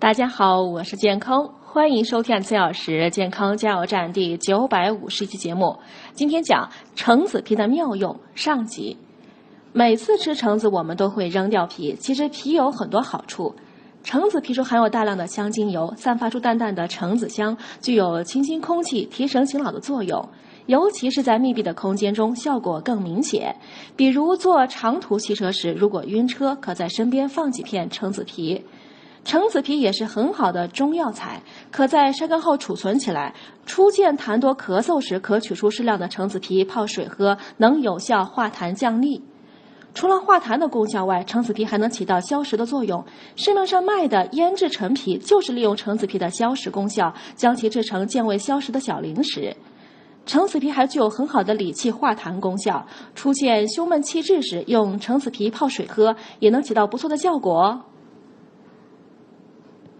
大家好，我是健康，欢迎收听四小时健康加油站第九百五十期节目。今天讲橙子皮的妙用上集。每次吃橙子，我们都会扔掉皮，其实皮有很多好处。橙子皮中含有大量的香精油，散发出淡淡的橙子香，具有清新空气、提神醒脑的作用。尤其是在密闭的空间中，效果更明显。比如坐长途汽车时，如果晕车，可在身边放几片橙子皮。橙子皮也是很好的中药材，可在晒干后储存起来。出现痰多咳嗽时，可取出适量的橙子皮泡水喝，能有效化痰降逆。除了化痰的功效外，橙子皮还能起到消食的作用。市面上卖的腌制陈皮，就是利用橙子皮的消食功效，将其制成健胃消食的小零食。橙子皮还具有很好的理气化痰功效，出现胸闷气滞时，用橙子皮泡水喝，也能起到不错的效果。